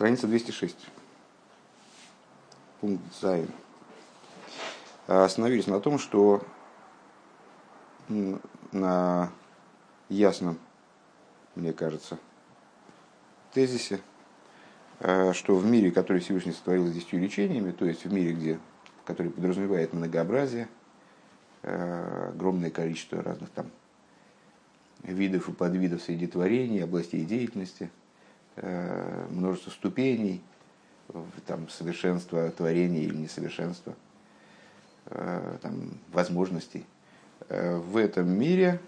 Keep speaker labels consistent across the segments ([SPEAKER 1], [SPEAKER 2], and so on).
[SPEAKER 1] Страница 206. Пункт Зайн. Остановились на том, что на ясном, мне кажется, тезисе, э, что в мире, который Всевышний сотворил с десятью лечениями, то есть в мире, где, который подразумевает многообразие, э, огромное количество разных там видов и подвидов среди творений, областей деятельности, множество ступеней, там, совершенства творения или несовершенства, там, возможностей. В этом мире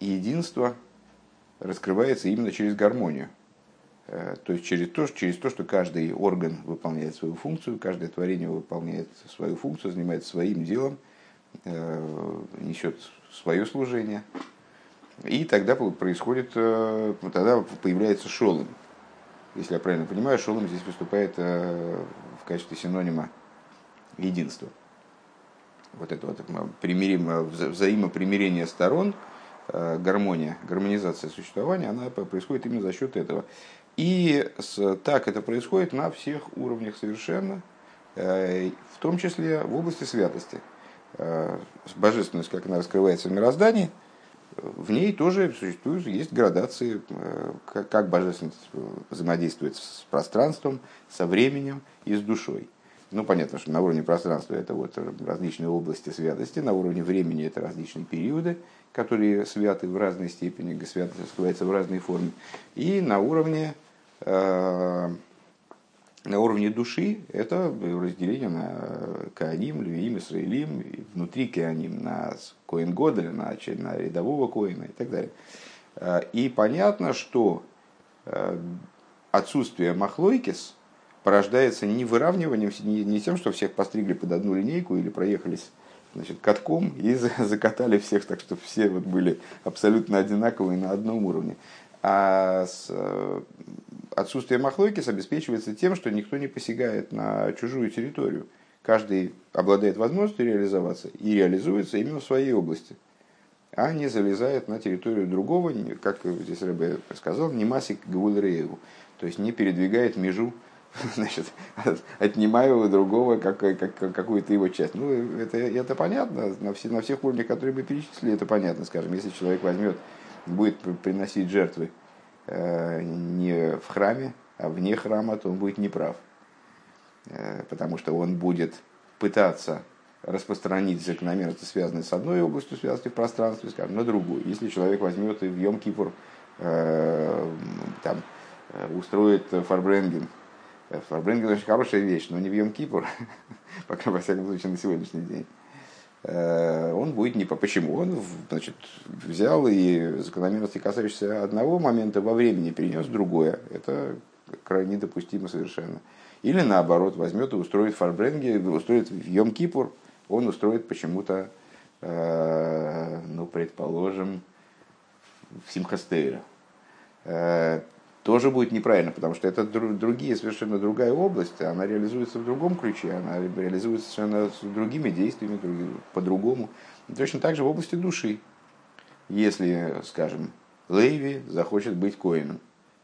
[SPEAKER 1] единство раскрывается именно через гармонию. Э, то есть через то, через то, что каждый орган выполняет свою функцию, каждое творение выполняет свою функцию, занимается своим делом, э, несет свое служение. И тогда происходит, э, тогда появляется шолом. Если я правильно понимаю, шолом здесь выступает в качестве синонима единства. Вот это вот примиримо, взаимопримирение сторон, гармония, гармонизация существования, она происходит именно за счет этого. И с, так это происходит на всех уровнях совершенно, э, в том числе в области святости. Э, божественность, как она раскрывается в мироздании, в ней тоже существуют, есть градации, э, как божественность взаимодействует с пространством, со временем и с душой. Ну, понятно, что на уровне пространства это вот различные области святости, на уровне времени это различные периоды, которые святы в разной степени, святость раскрывается в разной форме. И на уровне Э, на уровне души это разделение на Кааним, Левиим, Исраилим, внутри Кааним на Коин Годеля, на, на рядового Коина и так далее. Э, и понятно, что э, отсутствие Махлойкис порождается не выравниванием, не, тем, что всех постригли под одну линейку или проехались значит, катком и закатали всех, так что все вот были абсолютно одинаковые на одном уровне. А с, отсутствие махлойкис обеспечивается тем, что никто не посягает на чужую территорию. Каждый обладает возможностью реализоваться и реализуется именно в своей области, а не залезает на территорию другого, как здесь Рэбе сказал, не масик гвулрееву, то есть не передвигает межу, значит, отнимая у другого как, как, какую-то его часть. Ну, это, это понятно, на, все, на всех уровнях, которые мы перечислили, это понятно, скажем, если человек возьмет, будет приносить жертвы не в храме, а вне храма, то он будет неправ. Э, потому что он будет пытаться распространить закономерности, связанные с одной областью связанной в пространстве, скажем, на другую. Если человек возьмет и в Йом-Кипур э, там, устроит фарбренген, фарбренген очень хорошая вещь, но не в Йом-Кипур, пока, во всяком случае, на сегодняшний день. Э, он будет не по почему. Он значит, взял и закономерности, касающиеся одного момента во времени, перенес другое. Это крайне недопустимо совершенно. Или наоборот, возьмет и устроит фарбренги, устроит в Йом-Кипур, он устроит почему-то, э, ну, предположим, в Симхастейра. Э, тоже будет неправильно, потому что это другие, совершенно другая область, она реализуется в другом ключе, она реализуется совершенно с другими действиями, по-другому. Точно так же в области души. Если, скажем, Лейви захочет быть коином,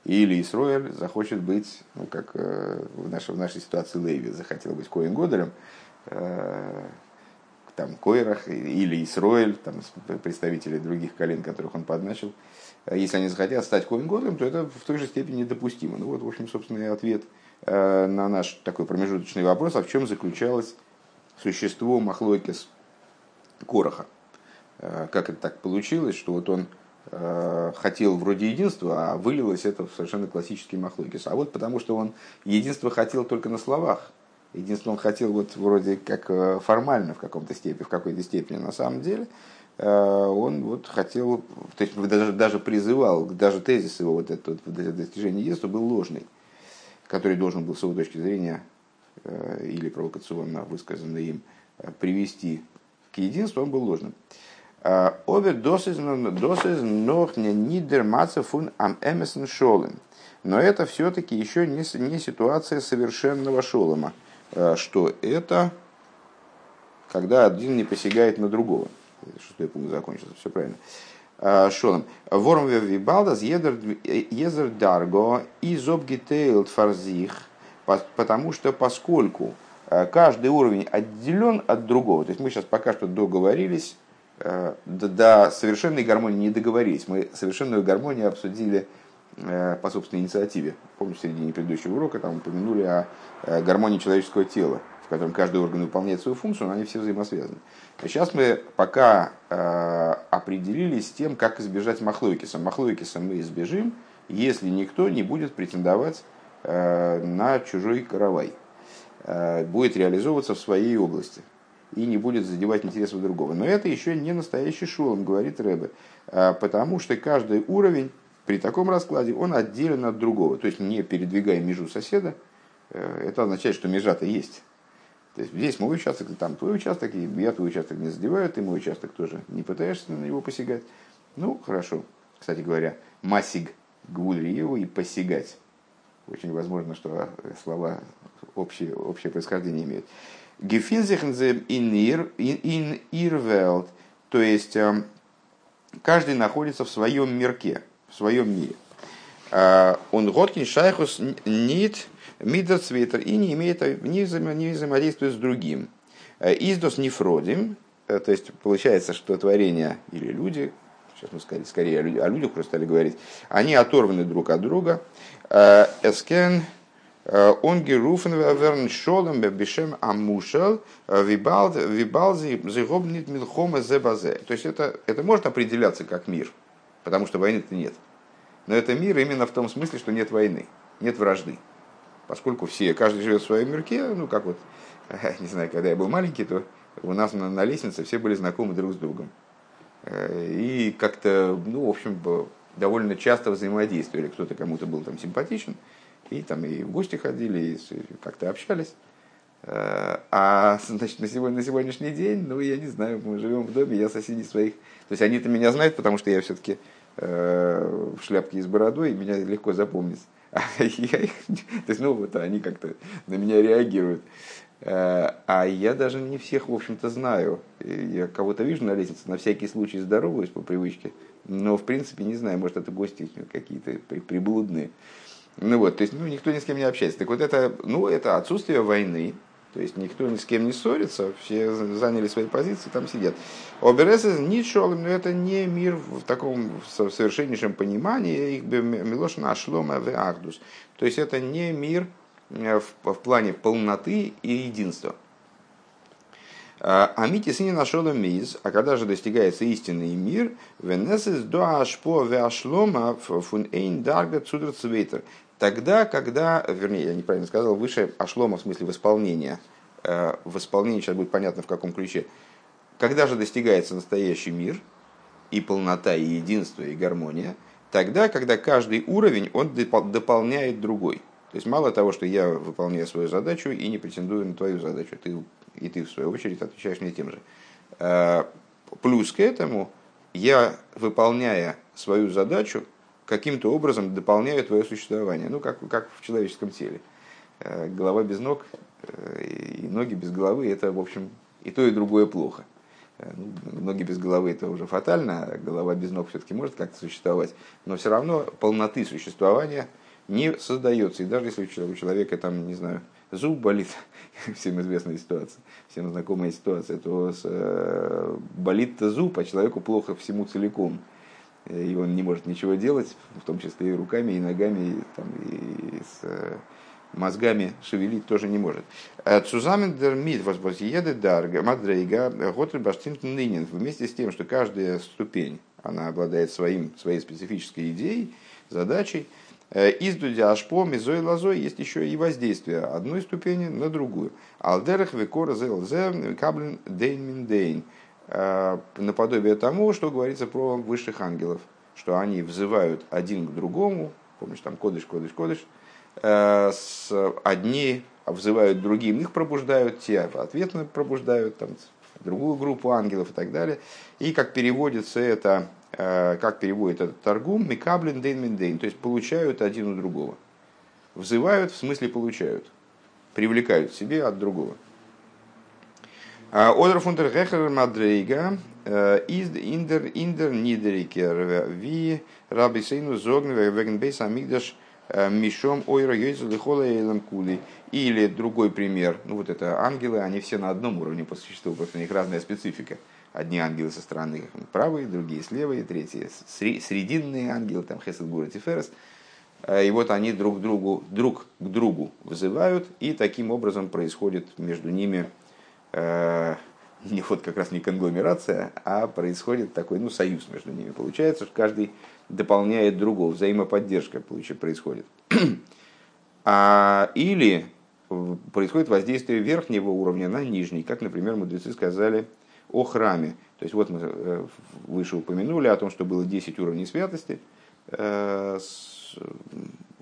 [SPEAKER 1] или Исроэль захочет быть, ну, как э, в, нашей, в нашей ситуации Лейви захотел быть коин Годером, э, там, Койрах или Исроэль, там, представители других колен, которых он подначил, если они захотят стать коин то это в той же степени недопустимо. Ну вот, в общем, собственный ответ э, на наш такой промежуточный вопрос, а в чем заключалось существо Махлойкес Короха. Э, как это так получилось, что вот он хотел вроде единства, а вылилось это в совершенно классический Махлойкес. А вот потому что он единство хотел только на словах. Единство он хотел вот вроде как формально в каком-то степени, в какой-то степени на самом деле – Э, он вот хотел, то есть даже, даже призывал, даже тезис его вот это вот, достижение единства был ложный, который должен был с его точки зрения э, или провокационно высказанный им э, привести к единству, он был ложным. Обе досыз нох не нидер фун ам шолем. Но это все-таки еще не, не ситуация совершенного шолома, что это когда один не посягает на другого шестой пункт закончился, все правильно. Шолом. Вормве вибалдас езер дарго из обгитейлд фарзих, потому что поскольку каждый уровень отделен от другого, то есть мы сейчас пока что договорились, до совершенной гармонии не договорились, мы совершенную гармонию обсудили по собственной инициативе. Помню, в середине предыдущего урока там упомянули о гармонии человеческого тела котором каждый орган выполняет свою функцию, но они все взаимосвязаны. Сейчас мы пока э, определились с тем, как избежать махлойкиса. Махлойкиса мы избежим, если никто не будет претендовать э, на чужой каравай. Э, будет реализовываться в своей области и не будет задевать интересов другого. Но это еще не настоящий шолом, говорит Рэбе, потому что каждый уровень при таком раскладе он отделен от другого. То есть не передвигая межу соседа, это означает, что межа-то есть. То есть здесь мой участок, там твой участок, и я твой участок не задеваю, ты мой участок тоже не пытаешься на него посягать. Ну, хорошо. Кстати говоря, масиг гвульриеву и посягать. Очень возможно, что слова общее, общее происхождение имеют. Гефинзехнзе ин ирвелд, то есть эм, каждый находится в своем мирке, в своем мире. Э, он Готкин Шайхус нит Мидерцветер и не имеет не, взаимо, не взаимодействует с другим. Э, Издос нефродим, э, то есть получается, что творения или люди, сейчас мы скорее, скорее о, людях, просто стали говорить, они оторваны друг от друга. Э, эскен он геруфен верн шолом бешем амушел вибалзи зигобнит милхома зебазе. То есть это, это может определяться как мир, потому что войны-то нет. Но это мир именно в том смысле, что нет войны, нет вражды поскольку все, каждый живет в своем мирке, ну как вот, не знаю, когда я был маленький, то у нас на, на лестнице все были знакомы друг с другом. Э, и как-то, ну, в общем, довольно часто взаимодействовали. Кто-то кому-то был там симпатичен, и там и в гости ходили, и как-то общались. Э, а значит, на, сегодня, на сегодняшний день, ну, я не знаю, мы живем в доме, я соседей своих. То есть они-то меня знают, потому что я все-таки э, в шляпке и с бородой, и меня легко запомнить. То есть, ну, вот они как-то на меня реагируют. Э, а я даже не всех, в общем-то, знаю. Я кого-то вижу на лестнице, на всякий случай здороваюсь по привычке. Но, в принципе, не знаю, может, это гости какие-то приблудные. Ну вот, то есть, ну, никто ни с кем не общается. Так вот это, ну, это отсутствие войны, то есть никто ни с кем не ссорится, все заняли свои позиции, там сидят. Оберезы ничолым, но это не мир в таком в совершеннейшем понимании, их бы милошна шлома в ахдус. То есть это не мир э, в, в плане полноты и единства. А мити не нашел миз, а когда же достигается истинный мир, венесес до ашпо веашлома фун эйн дарга цудр. Тогда, когда, вернее, я неправильно сказал, выше ошлома в смысле восполнения. Э, в исполнении сейчас будет понятно в каком ключе. Когда же достигается настоящий мир, и полнота, и единство, и гармония, тогда, когда каждый уровень, он дополняет другой. То есть мало того, что я выполняю свою задачу и не претендую на твою задачу, ты, и ты в свою очередь отвечаешь мне тем же. Э, плюс к этому, я, выполняя свою задачу, каким-то образом дополняют твое существование, ну, как, как в человеческом теле. Э, голова без ног э, и ноги без головы – это, в общем, и то, и другое плохо. Э, ну, ноги без головы – это уже фатально, а голова без ног все-таки может как-то существовать. Но все равно полноты существования не создается. И даже если у человека, там, не знаю, зуб болит, всем известная ситуация, всем знакомая ситуация, то болит-то зуб, а человеку плохо всему целиком – и он не может ничего делать, в том числе и руками, и ногами, и, там, и с э, мозгами шевелить тоже не может. Цузамен дермит возбозъеды дарга мадрейга готр баштинт нынен. Вместе с тем, что каждая ступень, она обладает своим, своей специфической идеей, задачей, э, из дудя ашпо, мизой лазой есть еще и воздействие одной ступени на другую. Алдерах векора зелзе каблин дейн мин дейн. Э, наподобие тому, что говорится про высших ангелов, что они взывают один к другому, помнишь, там кодыш, кодыш, кодыш, э, одни взывают другим, их пробуждают, те ответно пробуждают там, другую группу ангелов и так далее. И как переводится это, э, как переводит этот торгум, микаблин дейн миндейн, то есть получают один у другого. Взывают, в смысле получают, привлекают себе от другого. Одер фунтер гехер мадрейга из индер индер нидерикер ви раби сейну зогн веген бейс амигдаш мишом ойра йойзу лихола эйлам кули. Или другой пример, ну вот это ангелы, они все на одном уровне по существу, просто у них разная специфика. Одни ангелы со стороны правые, другие слева, третьи срединные ангелы, там Хесед Гура Тиферес. И вот они друг, другу, друг к другу вызывают, и таким образом происходит между ними э, не вот как раз не конгломерация, а происходит такой ну, союз между ними. Получается, что каждый дополняет другого, взаимоподдержка происходит. а, или происходит воздействие верхнего уровня на нижний, как, например, мудрецы сказали о храме. То есть вот мы э, выше упомянули о том, что было 10 уровней святости, э,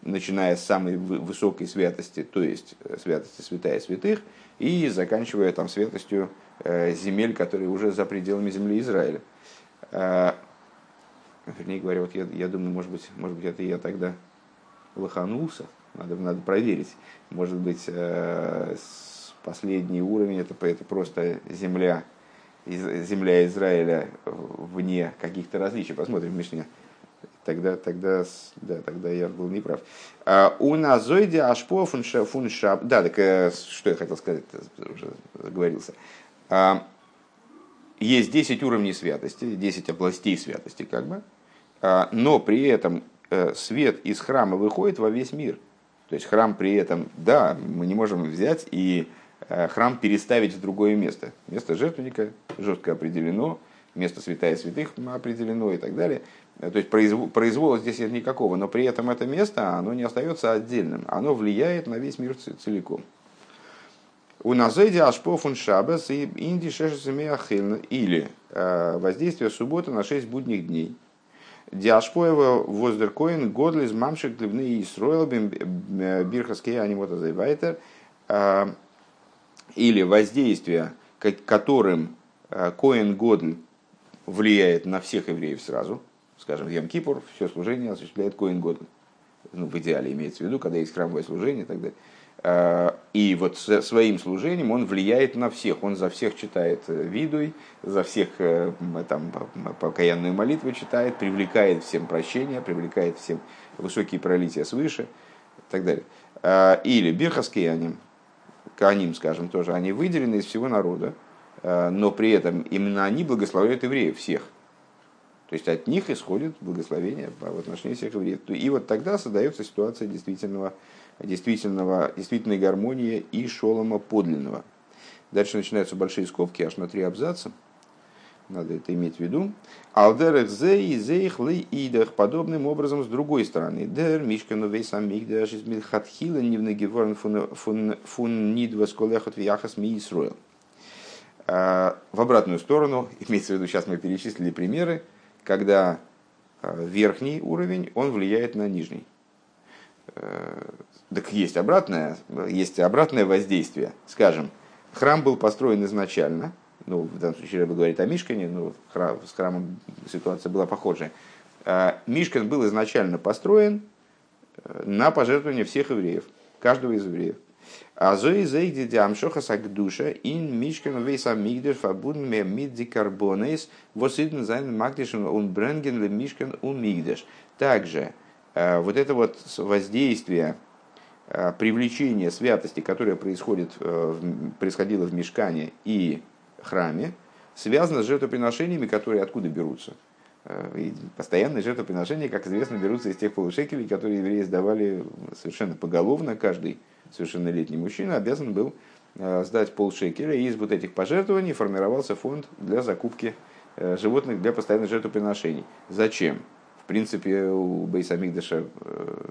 [SPEAKER 1] начиная с самой высокой святости, то есть святости святая святых, и заканчивая там святостью э, земель, которые уже за пределами земли Израиля. Вернее говоря, вот я, я думаю, может быть, может быть, это я тогда лоханулся, надо, надо проверить. Может быть, последний уровень это, это просто земля земля Израиля вне каких-то различий. Посмотрим в Мишне. Тогда, тогда, да, тогда я был неправ. А, у назойде ашпо фунша, фунша... Да, так э, что я хотел сказать, уже заговорился. А, есть 10 уровней святости, 10 областей святости, как бы, а, но при этом э, свет из храма выходит во весь мир. То есть храм при этом, да, мы не можем взять и Э, храм переставить в другое место. Место жертвенника жестко определено, место святая святых определено и так далее. Э, то есть произвола здесь нет никакого, но при этом это место, оно не остается отдельным, оно влияет на весь мир целиком. У назеди ашпофун шабас и инди шешесамиахилн или э, воздействие субботы на шесть будних дней. Диашпоева воздеркоин годлиз мамшик длевны и строил бирхаские анимота зайвайтер или воздействие, которым э, Коэн Годль влияет на всех евреев сразу, скажем, Ям Кипур, все служение осуществляет Коэн Годль. Ну, в идеале имеется в виду, когда есть храмовое служение и так далее. Э, и вот своим служением он влияет на всех. Он за всех читает э, видуй, за всех там, покаянную молитву читает, привлекает всем прощения, привлекает всем высокие пролития свыше и так далее. Или Бирхаскияним, Кааним, скажем, тоже, они выделены из всего народа, э, но при этом именно они благословляют евреев всех. То есть от них исходит благословение в отношении всех евреев. И вот тогда создается ситуация действительного, действительного, действительной гармонии и шолома подлинного. Дальше начинаются большие скобки аж на три абзаца. Надо это иметь в виду. Алдерах зе и зейх ли идах. Подобным образом, с другой стороны. Дер мишкану вейс амигдаш из милхатхила нивны геворн фун нидва сколехот вяхас ми Исруэл. А, в обратную сторону, имеется в виду, сейчас мы перечислили примеры, когда а, верхний уровень, он влияет на нижний. А, так есть обратное, есть обратное воздействие. Скажем, храм был построен изначально – ну, в данном случае Рэба говорит о Мишкане, но храм, с храмом ситуация была похожая. А, Мишкан был изначально построен э, на пожертвование всех евреев, каждого из евреев. А зои зейди диамшоха сагдуша ин мишкан вейса мигдеш фабудн ме мидди карбонейс восидн зайн магдишен он бренген ле мишкан у мигдеш. Также э, вот это вот воздействие э, привлечение святости, которое происходит, происходило в Мешкане и храме связано с жертвоприношениями, которые откуда берутся. Э, и постоянные жертвоприношения, как известно, берутся из тех полушекелей, которые евреи сдавали совершенно поголовно. Каждый совершеннолетний мужчина обязан был э, сдать полшекеля, и из вот этих пожертвований формировался фонд для закупки э, животных для постоянных жертвоприношений. Зачем? принципе, у Бейса Мигдаша э,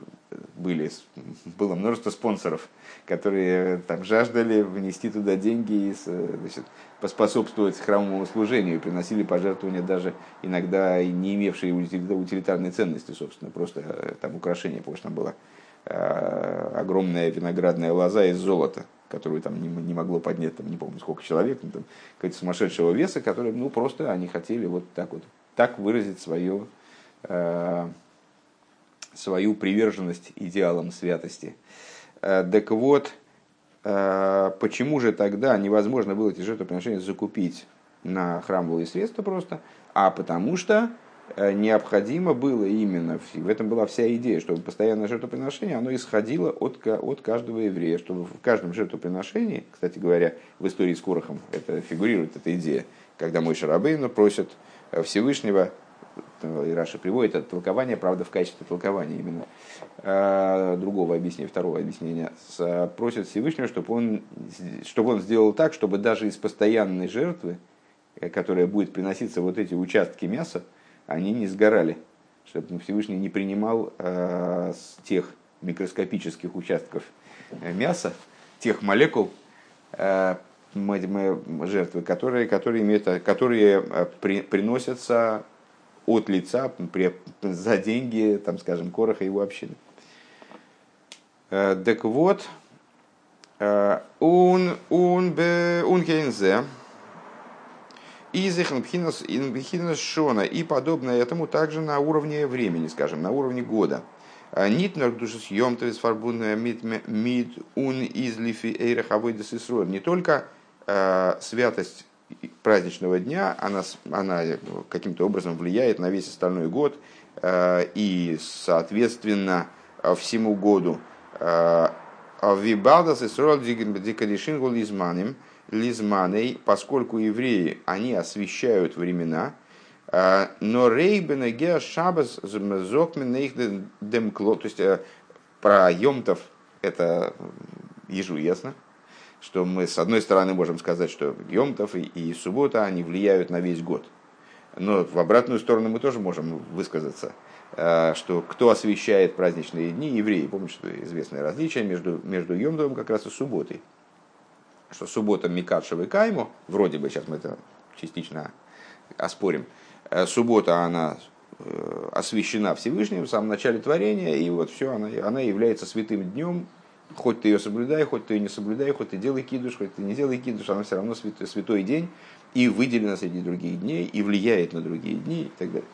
[SPEAKER 1] были, было множество спонсоров, которые там жаждали внести туда деньги и значит, поспособствовать храмовому служению, приносили пожертвования даже иногда не имевшие утилитарной ценности, собственно, просто там украшения, потому что там была огромная виноградная лоза из золота, которую там не, не могло поднять, там, не помню сколько человек, ну, там, какого-то сумасшедшего веса, который, ну, просто они хотели вот так вот, так выразить свое Э, свою приверженность идеалам святости. Э, так вот, почему же тогда невозможно было эти жертвоприношения закупить на храмовые средства просто? А потому что Э, необходимо было именно, в этом была вся идея, чтобы постоянное жертвоприношение, оно исходило от, от каждого еврея, чтобы в каждом жертвоприношении, кстати говоря, в истории с Корохом это фигурирует, эта идея, когда мой Шарабейну просит э, Всевышнего, э, и Раша приводит это толкование, правда, в качестве толкования именно другого объяснения, второго объяснения, просит Всевышнего, чтобы он, чтобы он сделал так, чтобы даже из постоянной жертвы, которая будет приноситься вот эти участки мяса, они не сгорали, чтобы Всевышний не принимал э, с тех микроскопических участков э, мяса, тех молекул э, жертвы, которые, которые, имеют, которые э, при, приносятся от лица при, за деньги, там, скажем, Короха и его общины. Так вот, он, он, он, он, Изих инбихинас шона и подобное этому также на уровне времени, скажем, на уровне года. А Нитнер души съем то есть мид ун эйрах авойдес Не только э, святость праздничного дня, она, она каким-то образом влияет на весь остальной год э, и, соответственно, всему году. Э, Вибалдас и срол дикадишин гулизманим – лизманей, поскольку евреи, они освещают времена, а, но рейбена геа шабас зокмен их демкло, то есть э, про Йомтов это ежу ясно, что мы с одной стороны можем сказать, что Йомтов и, и суббота, они влияют на весь год. Но в обратную сторону мы тоже можем высказаться, э, что кто освещает праздничные дни, евреи. Помните, что известное различие между, между Йомтовым как раз и субботой что суббота Микадшева и Кайму, вроде бы, сейчас мы это частично оспорим, э, суббота, она э, освящена Всевышним в самом начале творения, и вот все, она, она является святым днем, хоть ты ее соблюдай, хоть ты ее не соблюдай, хоть ты делай кидуш, хоть ты не делай кидуш, она все равно святой, святой день, и выделена среди других дней, и влияет на другие дни, и так далее.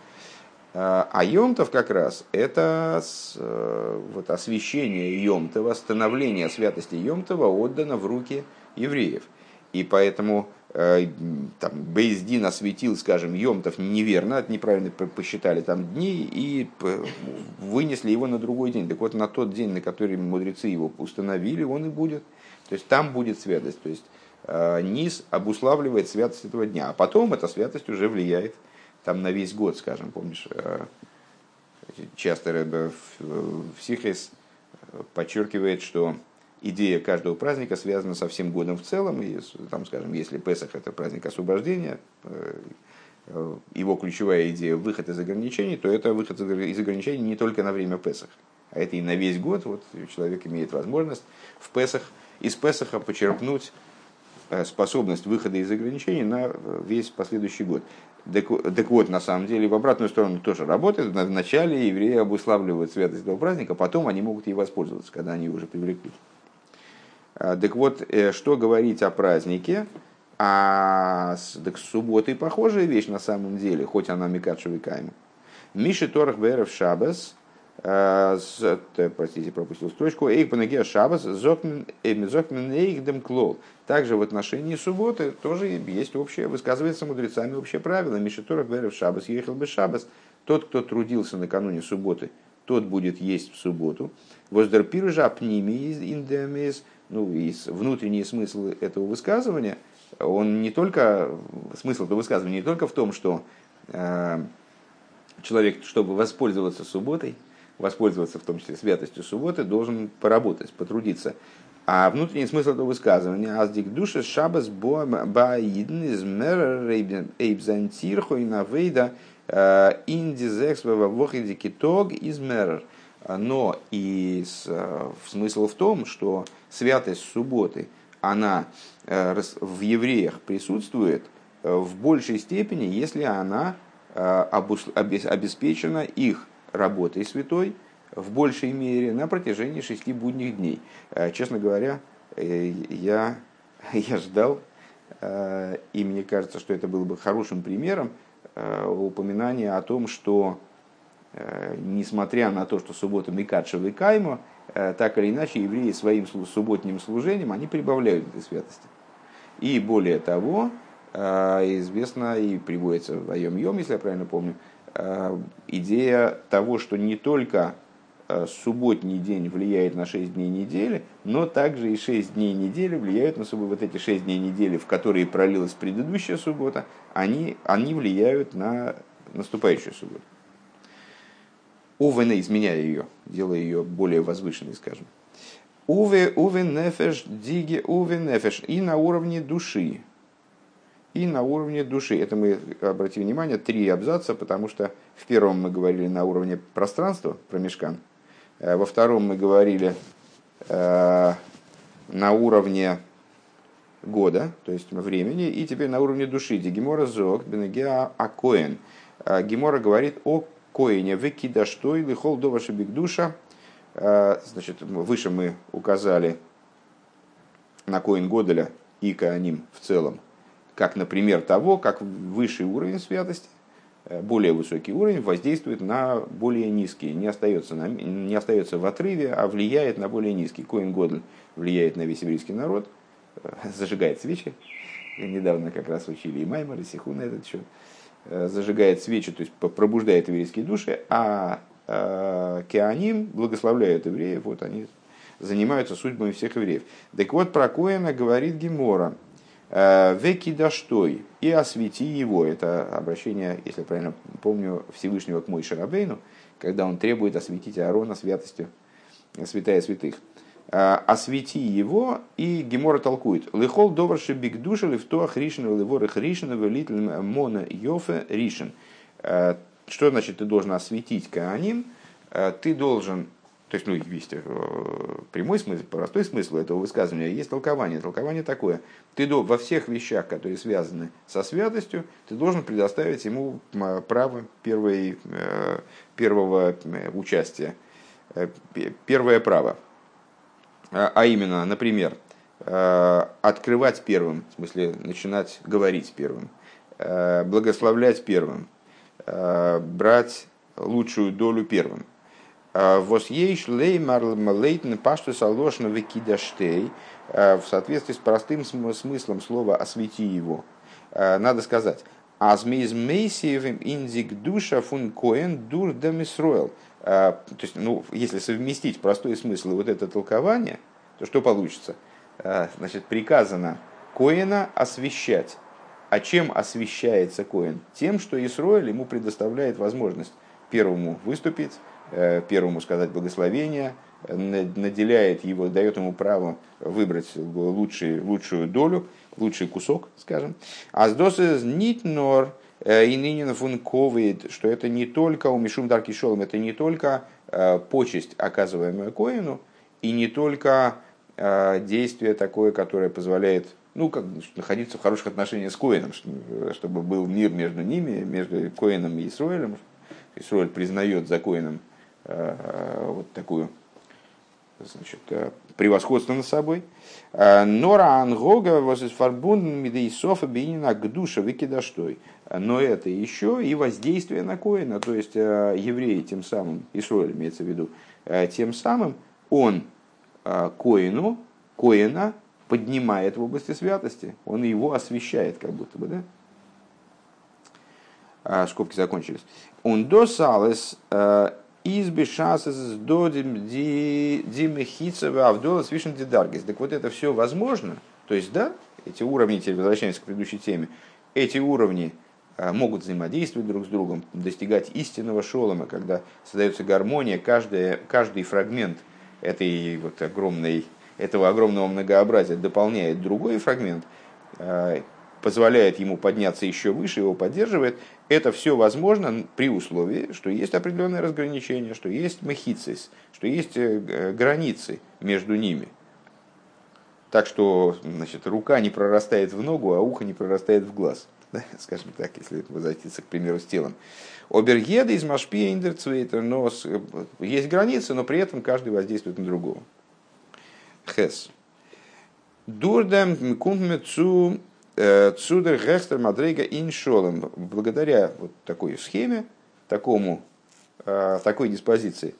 [SPEAKER 1] А Йомтов как раз это э, вот, освящение Йомтова, становление святости Йомтова отдано в руки евреев. И поэтому э, там, Бейздин осветил, скажем, Йомтов неверно, неправильно посчитали там дни и вынесли его на другой день. Так вот, на тот день, на который мудрецы его установили, он и будет. То есть там будет святость. То есть э, низ обуславливает святость этого дня. А потом эта святость уже влияет там на весь год, скажем, помнишь, э, часто в, Сихрис подчеркивает, что идея каждого праздника связана со всем годом в целом. И, там, скажем, если Песах это праздник освобождения, э, его ключевая идея выход из ограничений, то это выход из ограничений не только на время Песах, а это и на весь год. Вот человек имеет возможность в Песах, из Песаха почерпнуть э, способность выхода из ограничений на весь последующий год. Так, так вот, на самом деле, в обратную сторону тоже работает. Вначале евреи обуславливают святость этого праздника, потом они могут ей воспользоваться, когда они уже привлекли. А, так вот, э, что говорить о празднике? А так, субботы похожая вещь на самом деле, хоть она Микадшевый кайм. Миши Торах Берев Шабас, э, простите, пропустил строчку, Эйк Панагия Шабас, Зокмен Эйхдем Клол. Также в отношении субботы тоже есть общее, высказывается мудрецами общее правило. Миши Торах Берев Шабас, ехал бы Шабас. Тот, кто трудился накануне субботы, тот будет есть в субботу. Воздерпир же апними из индемис – ну, и внутренний смысл этого высказывания, он не только, смысл этого высказывания не только в том, что э, человек, чтобы воспользоваться субботой, воспользоваться в том числе святостью субботы, должен поработать, потрудиться. А внутренний смысл этого высказывания «Аздик душа шабас баидн из эйбзантирхо и навейда э, индизекс вохиди китог из мэрр». Но и э, смысл в том, что святость субботы, она э, в евреях присутствует э, в большей степени, если она обеспечена их работой святой в большей мере на протяжении шести будних дней. Честно говоря, я, я ждал, и мне кажется, что это было бы хорошим примером упоминания о том, что Э, несмотря на то, что суббота Микадшева и Каймо, так или иначе евреи своим субботним служением, они прибавляют этой святости. И более того, известно и приводится в Айом Йом, если я правильно помню, идея того, что не только Э, субботний день влияет на 6 дней недели, но также и 6 дней недели влияют на субботу. Вот эти 6 дней недели, в которые пролилась предыдущая суббота, они, они влияют на наступающую субботу. Увена, изменяя ее, делая ее более возвышенной, скажем. Уве, уве нефеш, диги, уве нефеш. И на уровне души. И на уровне души. Это мы, обратим внимание, три абзаца, потому что в первом мы говорили на уровне пространства, промежкан, Э, во втором мы говорили э, на уровне года, то есть времени, и теперь на уровне души. Гемора зог, бенегеа акоин. Э, Гемора говорит о коине, выкида что или хол до душа. Значит, выше мы указали на коин Годеля и Кааним в целом, как, например, того, как высший уровень святости Э, более высокий уровень воздействует на более низкий, не остается, на, не остается в отрыве, а влияет на более низкий. Коин Годль влияет на весь еврейский народ, э, зажигает свечи. Недавно как раз учили и Маймер, и Сиху на этот счет. Э, зажигает свечи, то есть пробуждает еврейские души, а Кеаним благословляют евреев, вот они занимаются судьбами всех евреев. Так вот, про Коина говорит Гемора – Э, Векидаштой и освети его. Это обращение, если я правильно помню, Всевышнего к Мойше Рабейну, когда он требует осветить Аарона святостью, святая святых. Э, освети его, и Гемора толкует. Лихол доварши биг душа лифтоах ришен ливорых ришен велит мона йофе ришен. Э, что значит ты должен осветить Кааним? Ты должен то есть, ну, есть э, прямой смысл, простой смысл этого высказывания, есть толкование. Толкование такое. Ты во всех вещах, которые связаны со святостью, ты должен предоставить ему право первой, э, первого э, участия, первое право. А, а именно, например, открывать первым, в смысле начинать говорить первым, благословлять первым, брать лучшую долю первым – Вос ейш лей марлейтен пашту салошна викидаштей в соответствии с простым смыслом слова «освети его». Надо сказать, Азмиз мейсиевым индик душа фун коэн дур демисроэл. То есть, ну, если совместить простой смысл вот это толкование, то что получится? Значит, приказано Коэна освещать. А чем освещается Коэн? Тем, что Исроэль ему предоставляет возможность первому выступить, Э, первому сказать благословение, наделяет его, дает ему право выбрать лучший, лучшую долю, лучший кусок, скажем. А с э, и ныне функовит, что это не только у Мишум Дарки Шолом, это не только э, почесть, оказываемая Коину, и не только действие такое, которое позволяет ну, как находиться в хороших отношениях с Коином, чтобы был мир между ними, между Коином и Исроилем. Исроиль признает за Коином Э, вот такую значит, э, превосходство над собой. Э, Нора ангога возфарбун мидейсофа бинина к душе выкидаштой. Но это еще и воздействие на Коина, то есть евреи тем самым, Исроиль имеется в виду, тем самым он Коину, Коина поднимает в области святости, он его освещает как будто бы, да? Скобки закончились. Он досалес Изби шасес додим димехицева авдола свишен дидаргис. Так вот это все возможно. То есть, да, эти уровни, теперь возвращаемся к предыдущей теме, эти уровни а, могут взаимодействовать друг с другом, достигать истинного шолома, когда создается гармония, каждый, каждый фрагмент этой вот огромной, этого огромного многообразия дополняет другой фрагмент, а, позволяет ему подняться еще выше, его поддерживает, это все возможно при условии, что есть определенное разграничение, что есть махицис, что есть э, границы между ними. Так что значит, рука не прорастает в ногу, а ухо не прорастает в глаз. Скажем так, если возвратиться, к примеру, с телом. Обергеда из Машпия Индерцвейтер, но э, есть границы, но при этом каждый воздействует на другого. Хес. Дурдам кумтмецу Э, Цудер Гехстер Мадрейга Иншолом. Благодаря вот такой схеме, такому, э, такой диспозиции,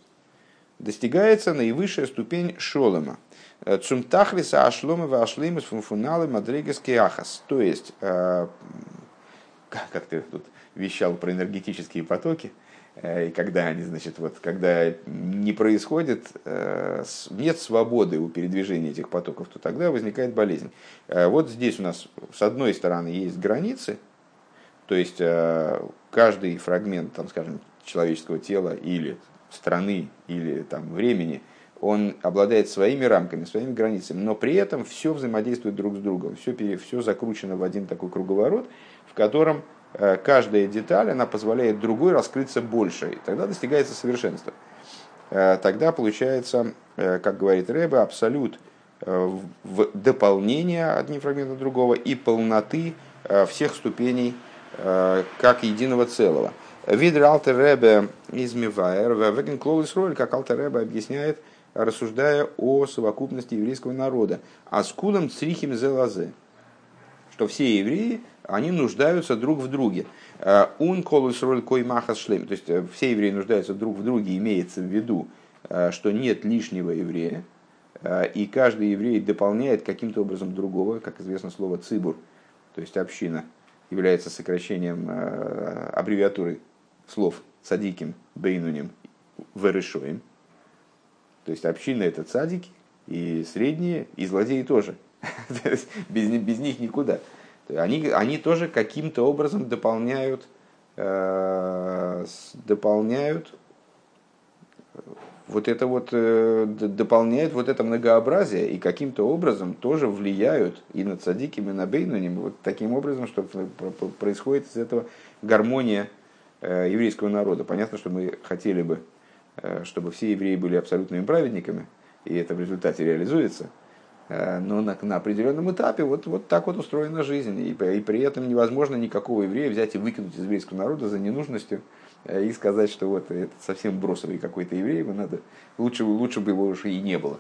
[SPEAKER 1] достигается наивысшая ступень шолома. Цумтахлиса ашлома ашлимус фунфуналы мадригас ахас. То есть, как ты тут вещал про энергетические потоки, и когда они, значит, вот, когда не происходит, нет свободы у передвижения этих потоков, то тогда возникает болезнь. Вот здесь у нас с одной стороны есть границы, то есть каждый фрагмент, там, скажем, человеческого тела или страны или там, времени, он обладает своими рамками, своими границами, но при этом все взаимодействует друг с другом, все, все закручено в один такой круговорот, в котором э, каждая деталь, она позволяет другой раскрыться больше, и тогда достигается совершенство. Э, тогда получается, э, как говорит Рэбе, абсолют в дополнение одним фрагментом другого и полноты всех ступеней как единого целого – Видер Алтер Ребе из Мивайер, Веген Клоус Роль, как Алтер Ребе объясняет, рассуждая о совокупности еврейского народа. А с кулом црихим зелазе, что все евреи, они нуждаются друг в друге. Ун колус роль кой махас шлем. То есть э, все евреи нуждаются друг в друге, имеется в виду, э, что нет лишнего еврея, э, и каждый еврей дополняет каким-то образом другого, как известно слово цибур, то есть община, является сокращением аббревиатуры слов цадиким, бейнуним, верешоим. То есть община это цадики, и средние, и злодеи тоже. без, без них никуда. Они, они тоже каким-то образом дополняют, э, дополняют вот это вот э, дополняют вот это многообразие и каким-то образом тоже влияют и на цадиким, и на бейнуним, вот таким образом, что происходит из этого гармония Э, еврейского народа. Понятно, что мы хотели бы, э, чтобы все евреи были абсолютными праведниками, и это в результате реализуется. Э, но на, на определенном этапе вот, вот так вот устроена жизнь. И, и при этом невозможно никакого еврея взять и выкинуть из еврейского народа за ненужностью и сказать, что вот это совсем бросовый какой-то еврей, его надо, лучше, лучше бы его уже и не было.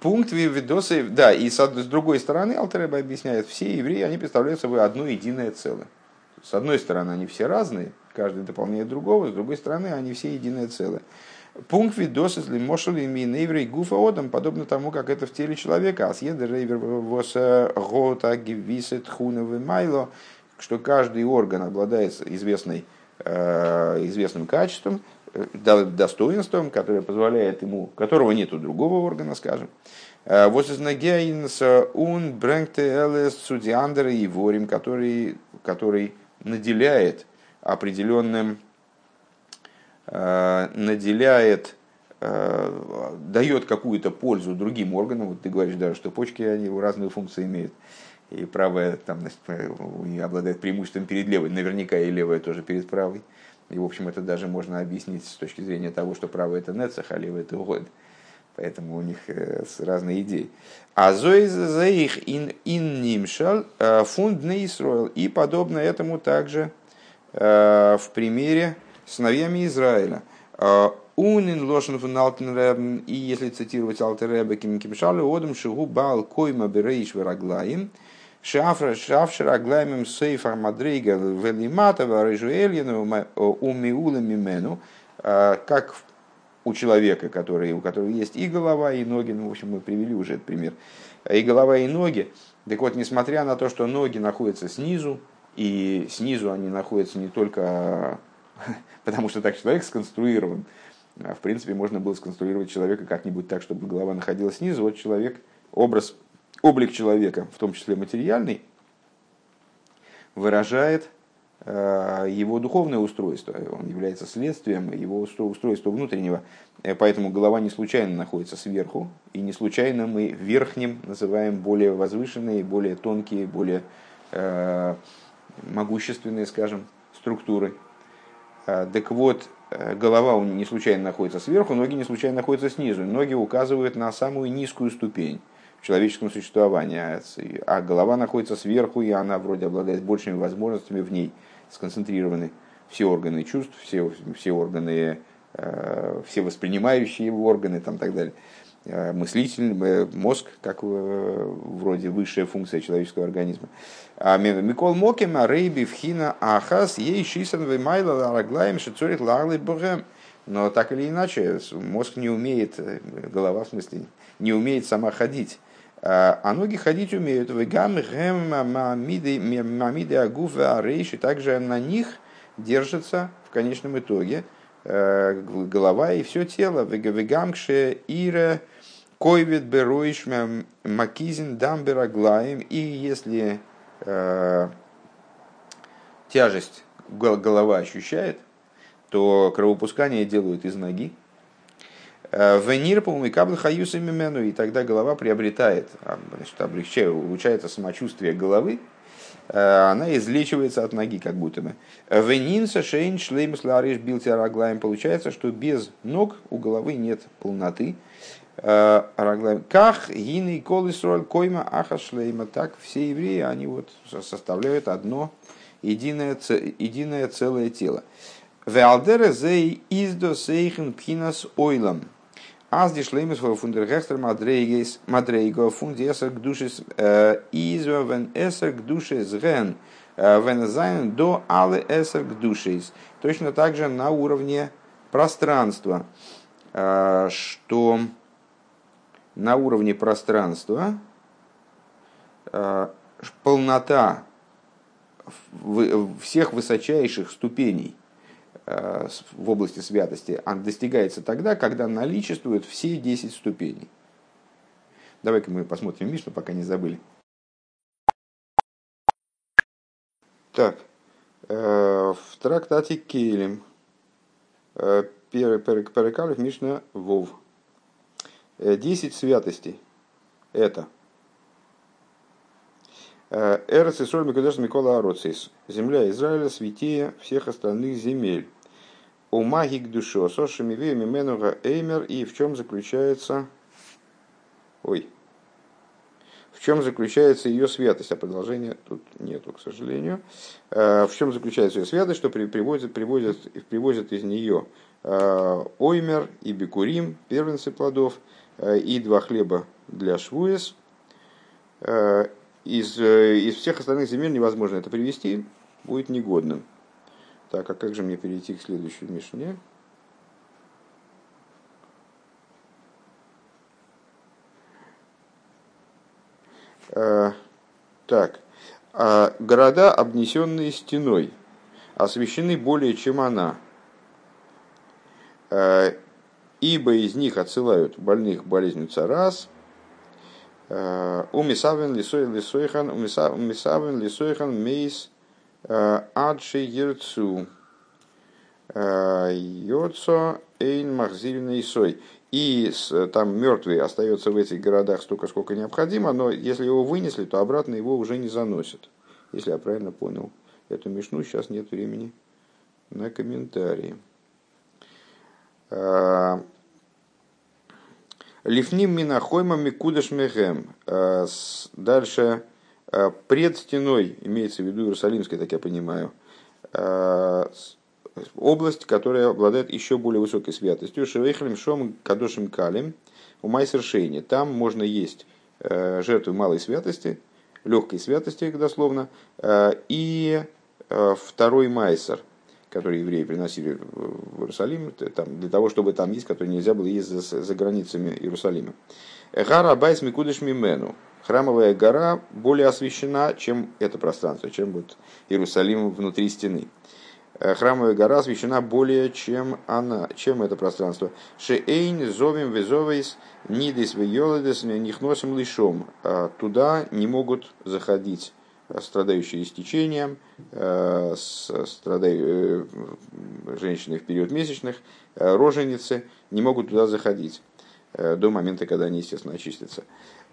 [SPEAKER 1] Пункт видосы, да, и с, с другой стороны, Алтереба объясняет, все евреи, они представляют собой одно единое целое. С одной стороны, они все разные, каждый дополняет другого, с другой стороны, они все единое целое. Пункт видос из лимошели минейврей гуфа одам, подобно тому, как это в теле человека. Асьеда рейвер воса гота гивисет хуновый майло, что каждый орган обладает известной, э, известным качеством, э, достоинством, которое позволяет ему, которого нет у другого органа, скажем. Э, вот из Нагеинс он брэнгте элес судиандер и ворим, который, который наделяет определенным, э, наделяет, э, дает какую-то пользу другим органам. Вот ты говоришь даже, что почки они разные функции имеют. И правая там, э, обладает преимуществом перед левой, наверняка и левая тоже перед правой. И, в общем, это даже можно объяснить с точки зрения того, что правая это нецах, а левая это год. Поэтому у них разные идеи. А за их ин нимшал э, фунд Исраил. И подобно этому также э, в примере сыновьями Израиля. Э, Унин лошен фун алтен и если цитировать алтер ребе ким кимшалы, одам шигу бал койма берейш вераглаим, шафра шафшер аглаимим сейфар мадрейга велимата варежуэльяну умиула мимену, как у человека, который, у которого есть и голова, и ноги, ну, в общем, мы привели уже этот пример, и голова, и ноги. Так вот, несмотря на то, что ноги находятся снизу, и снизу они находятся не только потому, что так человек сконструирован, а в принципе, можно было сконструировать человека как-нибудь так, чтобы голова находилась снизу. Вот человек, образ, облик человека, в том числе материальный, выражает его духовное устройство, он является следствием его устройства внутреннего. Э, поэтому голова не случайно находится сверху, и не случайно мы верхним называем более возвышенные, более тонкие, более э, могущественные, скажем, структуры. Так вот, голова не случайно находится сверху, ноги не случайно находятся снизу. Ноги указывают на самую низкую ступень человеческом существовании, а, а голова находится сверху, и она вроде обладает большими возможностями в ней – сконцентрированы все органы чувств, все, все органы, э, все воспринимающие органы там, так далее. Э, мыслительный э, мозг, как вроде высшая функция человеческого организма. А Микол Мокем, Рейби, Вхина, Ахас, Ей Шисан, Веймайла, Лараглаем, Шицорих, Ларлы, Богем. Но так или иначе, мозг не умеет, голова в смысле, не умеет сама ходить. А ноги ходить умеют. Вегам мамиды агуфа арейши. Также на них держится в конечном итоге голова и все тело. Вегамкше ире койвит беруиш макизин дамбераглаем. И если тяжесть голова ощущает, то кровопускание делают из ноги. Э, Венир и кабл хаюс мимену, и тогда голова приобретает, а, значит, облегчает, улучшается самочувствие головы, э, она излечивается от ноги, как будто бы. Венинса шейн шлейм слариш билтиараглаем. Получается, что без ног у головы нет полноты. Э, Ках, гины, колесроль, койма, аха шлейма. Так все евреи, они вот составляют одно единое, единое целое тело. Веалдере зей издо сейхен пхинас ойлам. Аз ди шлемес во фундергехтер мадрейгес мадрейго фундесер гдушес изо вен эсер гдушес ген вен зайн до але эсер гдушес. Точно так же на уровне пространства, что на уровне пространства? Полнота всех высочайших ступеней. э, в области святости достигается тогда, когда наличествуют все 10 ступеней. Давай-ка мы посмотрим Мишну, пока не забыли. Так, э, в трактате Кейлем, э, Перекалев Мишна Вов. Десять святостей. Это Эрос и Соль Микудеш Микола Ароцис. Земля Израиля святее всех остальных земель. У магик душо, сошими веями менуга эймер. И в чем заключается... Ой. В чем заключается ее святость? А продолжения тут нету, к сожалению. В чем заключается ее святость? Что приводят, приводят, приводят из нее оймер и бикурим, первенцы плодов, и два хлеба для швуес, из, э, из всех остальных земель невозможно это привести, будет негодным. Так, а как же мне перейти к следующей Мишне? А, так, а, города, обнесенные стеной, освещены более, чем она, а, ибо из них отсылают больных болезнью царас, Э, умисавен лисойхан, умисавен лисойхан мейс э, адши ерцу. Э, Йоцо эйн махзильный сой. И там мертвый остается в этих городах столько, сколько необходимо, но если его вынесли, то обратно его уже не заносят. Если я правильно понял эту мешну, сейчас нет времени на комментарии. Лифним минахойма микудаш мехем. Э, дальше э, пред стеной, имеется в виду Иерусалимская, так я понимаю, э, область, которая обладает еще более высокой святостью. Шевейхалим шом кадошим калим у майсершейни. Там можно есть жертвы малой святости, легкой святости, дословно, и второй майсер – которые евреи приносили в Иерусалим, там, для того, чтобы там есть, которые нельзя было есть за, за границами Иерусалима. Гара Байс Микудыш Мимену. Храмовая гора более освящена, чем это пространство, чем вот Иерусалим внутри стены. Э, храмовая гора освящена более, чем она, чем это пространство. Шеэйн зовим везовейс нидис вейоледес нихносим лишом. А туда не могут заходить страдающие истечением, э, страдающие э, женщины в период месячных, э, роженицы не могут туда заходить до момента, когда они, естественно, очистятся.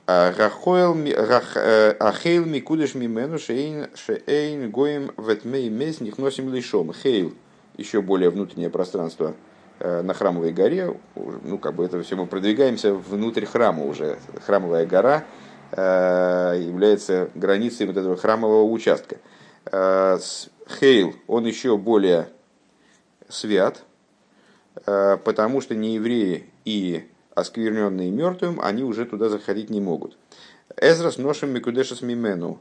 [SPEAKER 1] Ахейл микудеш мимену шейн гоем ветмей мес них носим лишом. Хейл, еще более внутреннее пространство на храмовой горе, ну как бы это все мы продвигаемся внутрь храма уже. Храмовая гора является границей вот этого храмового участка. Э, Хейл, он еще более свят, э, потому что не евреи и оскверненные мертвым, они уже туда заходить не могут. Эзрас ношим микудешес мимену.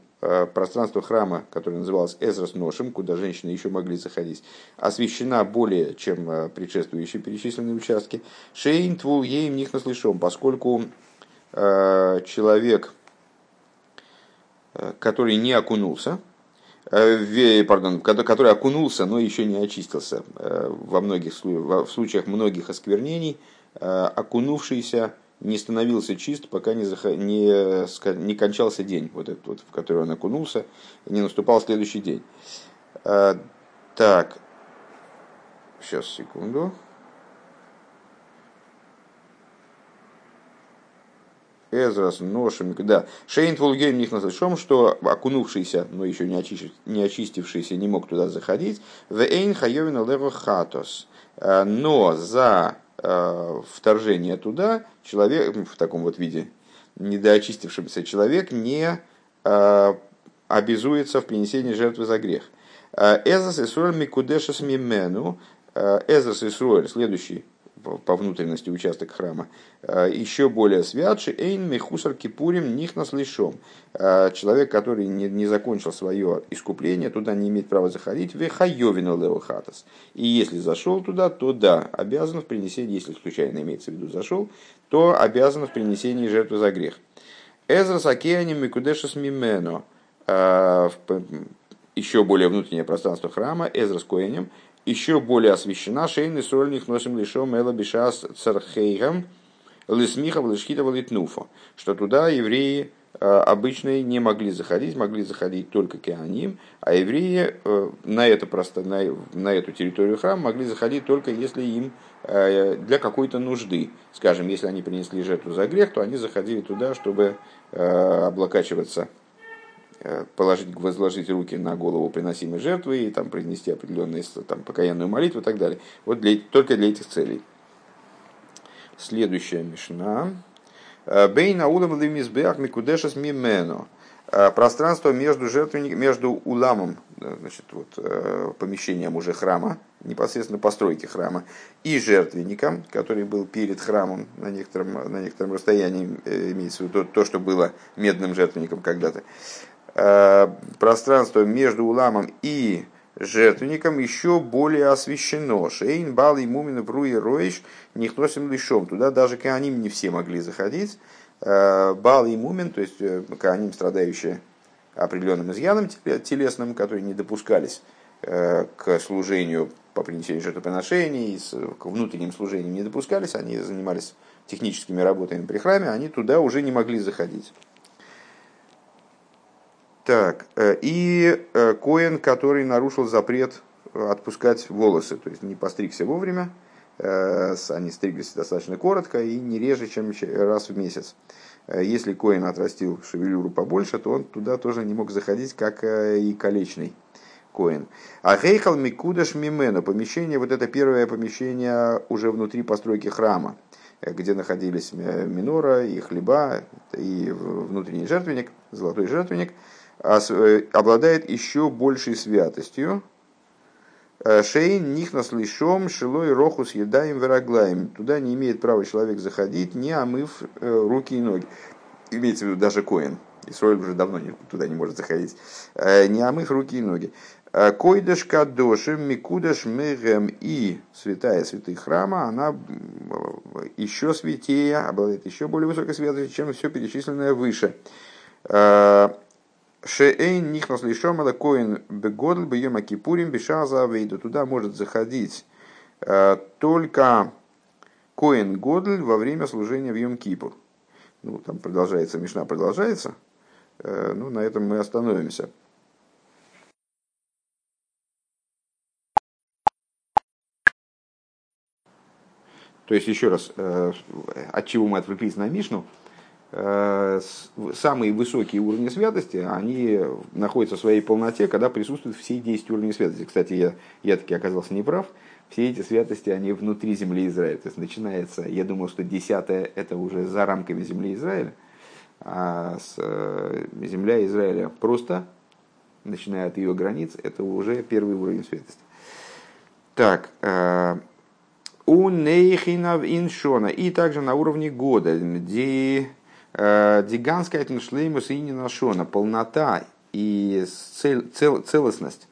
[SPEAKER 1] Пространство храма, которое называлось Эзрас ношим, куда женщины еще могли заходить, освещена более, чем предшествующие перечисленные участки. Шейн твул ей них наслышом, поскольку человек, который не окунулся, пардон, который окунулся, но еще не очистился во многих в случаях многих осквернений, окунувшийся не становился чист, пока не, зах... не, не кончался день, вот этот вот, в который он окунулся, не наступал следующий день. Так, сейчас, секунду. Эзрас, Ношем, да. Шейн Вулгейм них наслышом, что окунувшийся, но еще не, очистив, не очистившийся, не мог туда заходить. Вейн Хайовин Лево Хатос. А, но за Э, вторжение туда, человек в таком вот виде, недоочистившийся человек не э, обязуется в принесении жертвы за грех. Э, Эзас Исруэль Микудешас Мимену, Эзас Исруэль, следующий по внутренности участок храма, э, еще более святший, эйн мехусар кипурим них наслышом. Э, человек, который не, не закончил свое искупление, туда не имеет права заходить, вехайовину леохатас. И если зашел туда, то да, обязан в принесении, если случайно имеется в виду зашел, то обязан в принесении жертвы за грех. Эзра сакеани микудешас мимено. Э, еще более внутреннее пространство храма, Эзра с коэнем, еще более освящена шейны сольных носим лишом эла бишас цархейгам лисмиха лишхита литнуфа, что туда евреи э, обычные не могли заходить, могли заходить только кеаним, а евреи э, на, это просто, на, на эту территорию храма могли заходить только если им э, для какой-то нужды. Скажем, если они принесли жертву за грех, то они заходили туда, чтобы облокачиваться положить, возложить руки на голову приносимой жертвы и там произнести определенную там, покаянную молитву и так далее. Вот для, только для этих целей. Следующая мишна. Э, Бейна улам лимизбех микудешас мимено. Э, пространство между жертвенником, между уламом, значит, вот, помещением уже храма, непосредственно постройки храма, и жертвенником, который был перед храмом на некотором, на некотором расстоянии, имеется в виду то, то что было медным жертвенником когда-то. Э, пространство между уламом и жертвенником еще более освещено. Шейн, бал и мумин, бруи, роиш, нихтосим лишом. Туда даже кааним не все могли заходить. Э, бал и мумин, то есть э, кааним, страдающие определенным изъяном телесным, которые не допускались к служению по принесению жертвоприношений, к внутренним служениям не допускались, они занимались техническими работами при храме, они туда уже не могли заходить. Так, э, и э, Коин, который нарушил запрет отпускать волосы, то есть не постригся вовремя, э, они стриглись достаточно коротко и не реже, чем раз в месяц. Если Коин отрастил шевелюру побольше, то он туда тоже не мог заходить, как и колечный Коин. А Гейхал Микудаш Мимена, помещение, вот это первое помещение уже внутри постройки храма, где находились минора и хлеба, и внутренний жертвенник, золотой жертвенник – Э, обладает еще большей святостью. Э, Шейн них наслышом шилой рохус едаем вероглаем. Туда не имеет права человек заходить, не омыв э, руки и ноги. Имеется в виду даже коин. Исроиль уже давно туда не может заходить. Не омыв руки и ноги. Койдаш кадошем, микудаш мегем и святая святых храма, она еще святее, обладает еще более высокой святостью, чем все перечисленное выше. Шеэйн нихнос лишом это коин бегодл бьема кипурим бешаза вейду. Туда может заходить э, только коин годль во время служения в Йом Кипур. Ну, там продолжается, Мишна продолжается. Э, ну, на этом мы остановимся. То есть, еще раз, э, от чего мы отвлеклись на Мишну, самые высокие уровни святости, они находятся в своей полноте, когда присутствуют все 10 уровней святости. Кстати, я, я таки оказался неправ. Все эти святости, они внутри земли Израиля. То есть начинается, я думал, что десятое это уже за рамками земли Израиля. А с, э, земля Израиля просто, начиная от ее границ, это уже первый уровень святости. Так, э, у Нейхинов Иншона. И также на уровне года, где Диганская шлеймус и не нашона. Полнота и цел, цел, целостность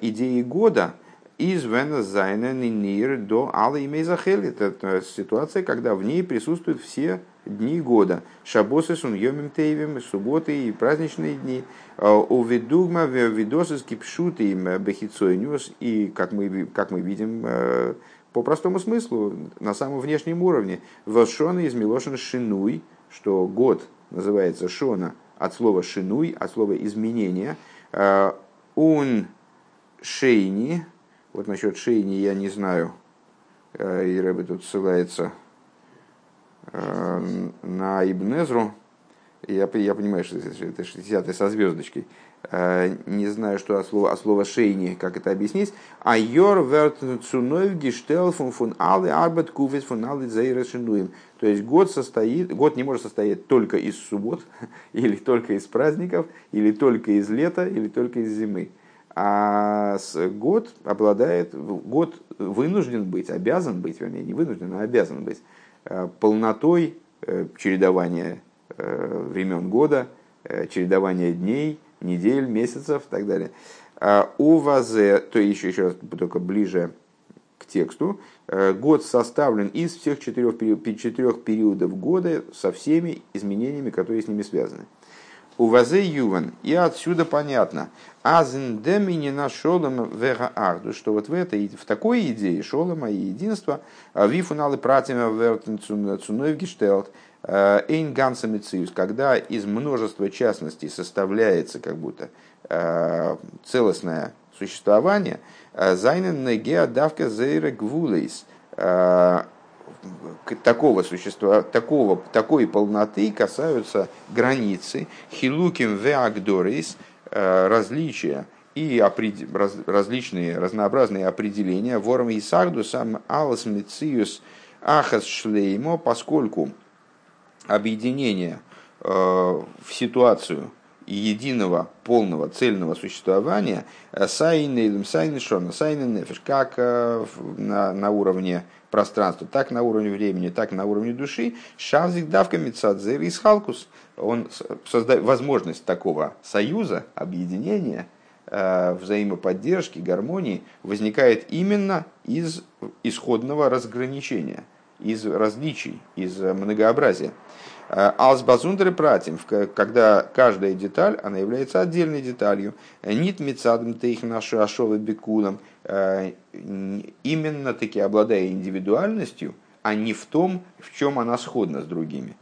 [SPEAKER 1] идеи года из Венезайна Нинир до Алла Имейзахели. Это ситуация, когда в ней присутствуют все дни года. Шабосы сун йомим тейвим, субботы и праздничные дни. У ведугма видосы скипшуты им бехицойнюс. И, как мы, как мы видим, по простому смыслу, на самом внешнем уровне, Вашона из Милошин Шинуй, что год называется Шона от слова Шинуй, от слова изменения. Он Шейни, вот насчет Шейни я не знаю, и Рэбе тут ссылается Э, на Ибнезру, я, я понимаю, что это 60 со звездочкой, э, не знаю, что от слова, от слова шейни, как это объяснить, а йор верт гештел фун фун алы арбет кувит фун алы зейрешинуем. То есть год состоит, год не может состоять только из суббот, или только из праздников, или только из лета, или только из зимы. А год обладает, год вынужден быть, обязан быть, вернее, не вынужден, а обязан быть Э, полнотой э, чередования э, времен года, чередования дней, недель, месяцев и так далее. А у вазе, то еще, еще раз только ближе к тексту, год составлен из всех четырех, четырех периодов года со всеми изменениями, которые с ними связаны. У вазе юван, и отсюда понятно, азендемини на шолом вега арду, что вот в этой, в такой идее шолома и единства, вифуналы пратима вертенцуной гештелт, а, эйн циус, когда из множества частностей составляется как будто а, целостное существование, зайнен неге давка зейра гвулейс, такого существа, такого, такой полноты касаются границы, хилуким веагдорис, э, различия и раз, различные разнообразные определения, ворм и сарду сам алас мециус ахас шлеймо, поскольку объединение э, в ситуацию единого, полного, цельного существования, э, сайнейлем сайнешона, сайненефиш, как на, на уровне пространства, так на уровне времени, так на уровне души, шавзик давка мецадзер и халкус, он создает возможность такого союза, объединения, э, взаимоподдержки, гармонии возникает именно из исходного разграничения, из различий, из многообразия. Алсбазундеры пратим, когда каждая деталь, она является отдельной деталью. Нит мецадом тейх нашу ашова бекулам, э, именно таки обладая индивидуальностью, а не в том, в чем она сходна с другими.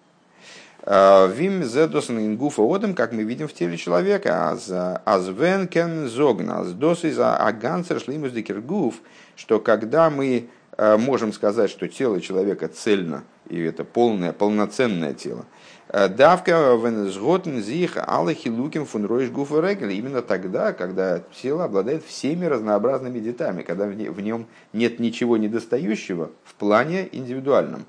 [SPEAKER 1] Э, Вим зедосен ингуфа одем, как мы видим в теле человека, аз вен кен зогна, аз дос из агансер шлимус декергуф, что когда мы э, можем сказать, что тело человека цельно, и это полное, полноценное тело. Э, давка венесготн зих алахи луким фун ройш гуфа Именно тогда, когда тело обладает всеми разнообразными деталями, когда в нем нет ничего недостающего в плане индивидуальном.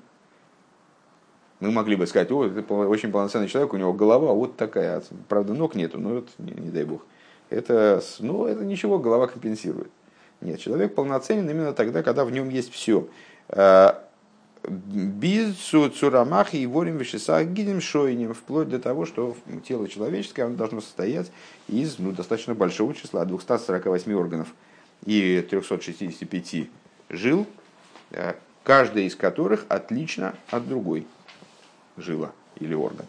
[SPEAKER 1] Мы могли бы сказать, о, это очень полноценный человек, у него голова вот такая, правда ног нету, но это не, не дай бог. Это, ну, это ничего, голова компенсирует. Нет, человек полноценен именно тогда, когда в нем есть все. Э, без цурамахи и ворим вешесах гидем шойнем, вплоть до того, что тело человеческое оно должно состоять из ну, достаточно большого числа, 248 органов и 365 жил, э, каждая из которых отлично от другой жила или орган.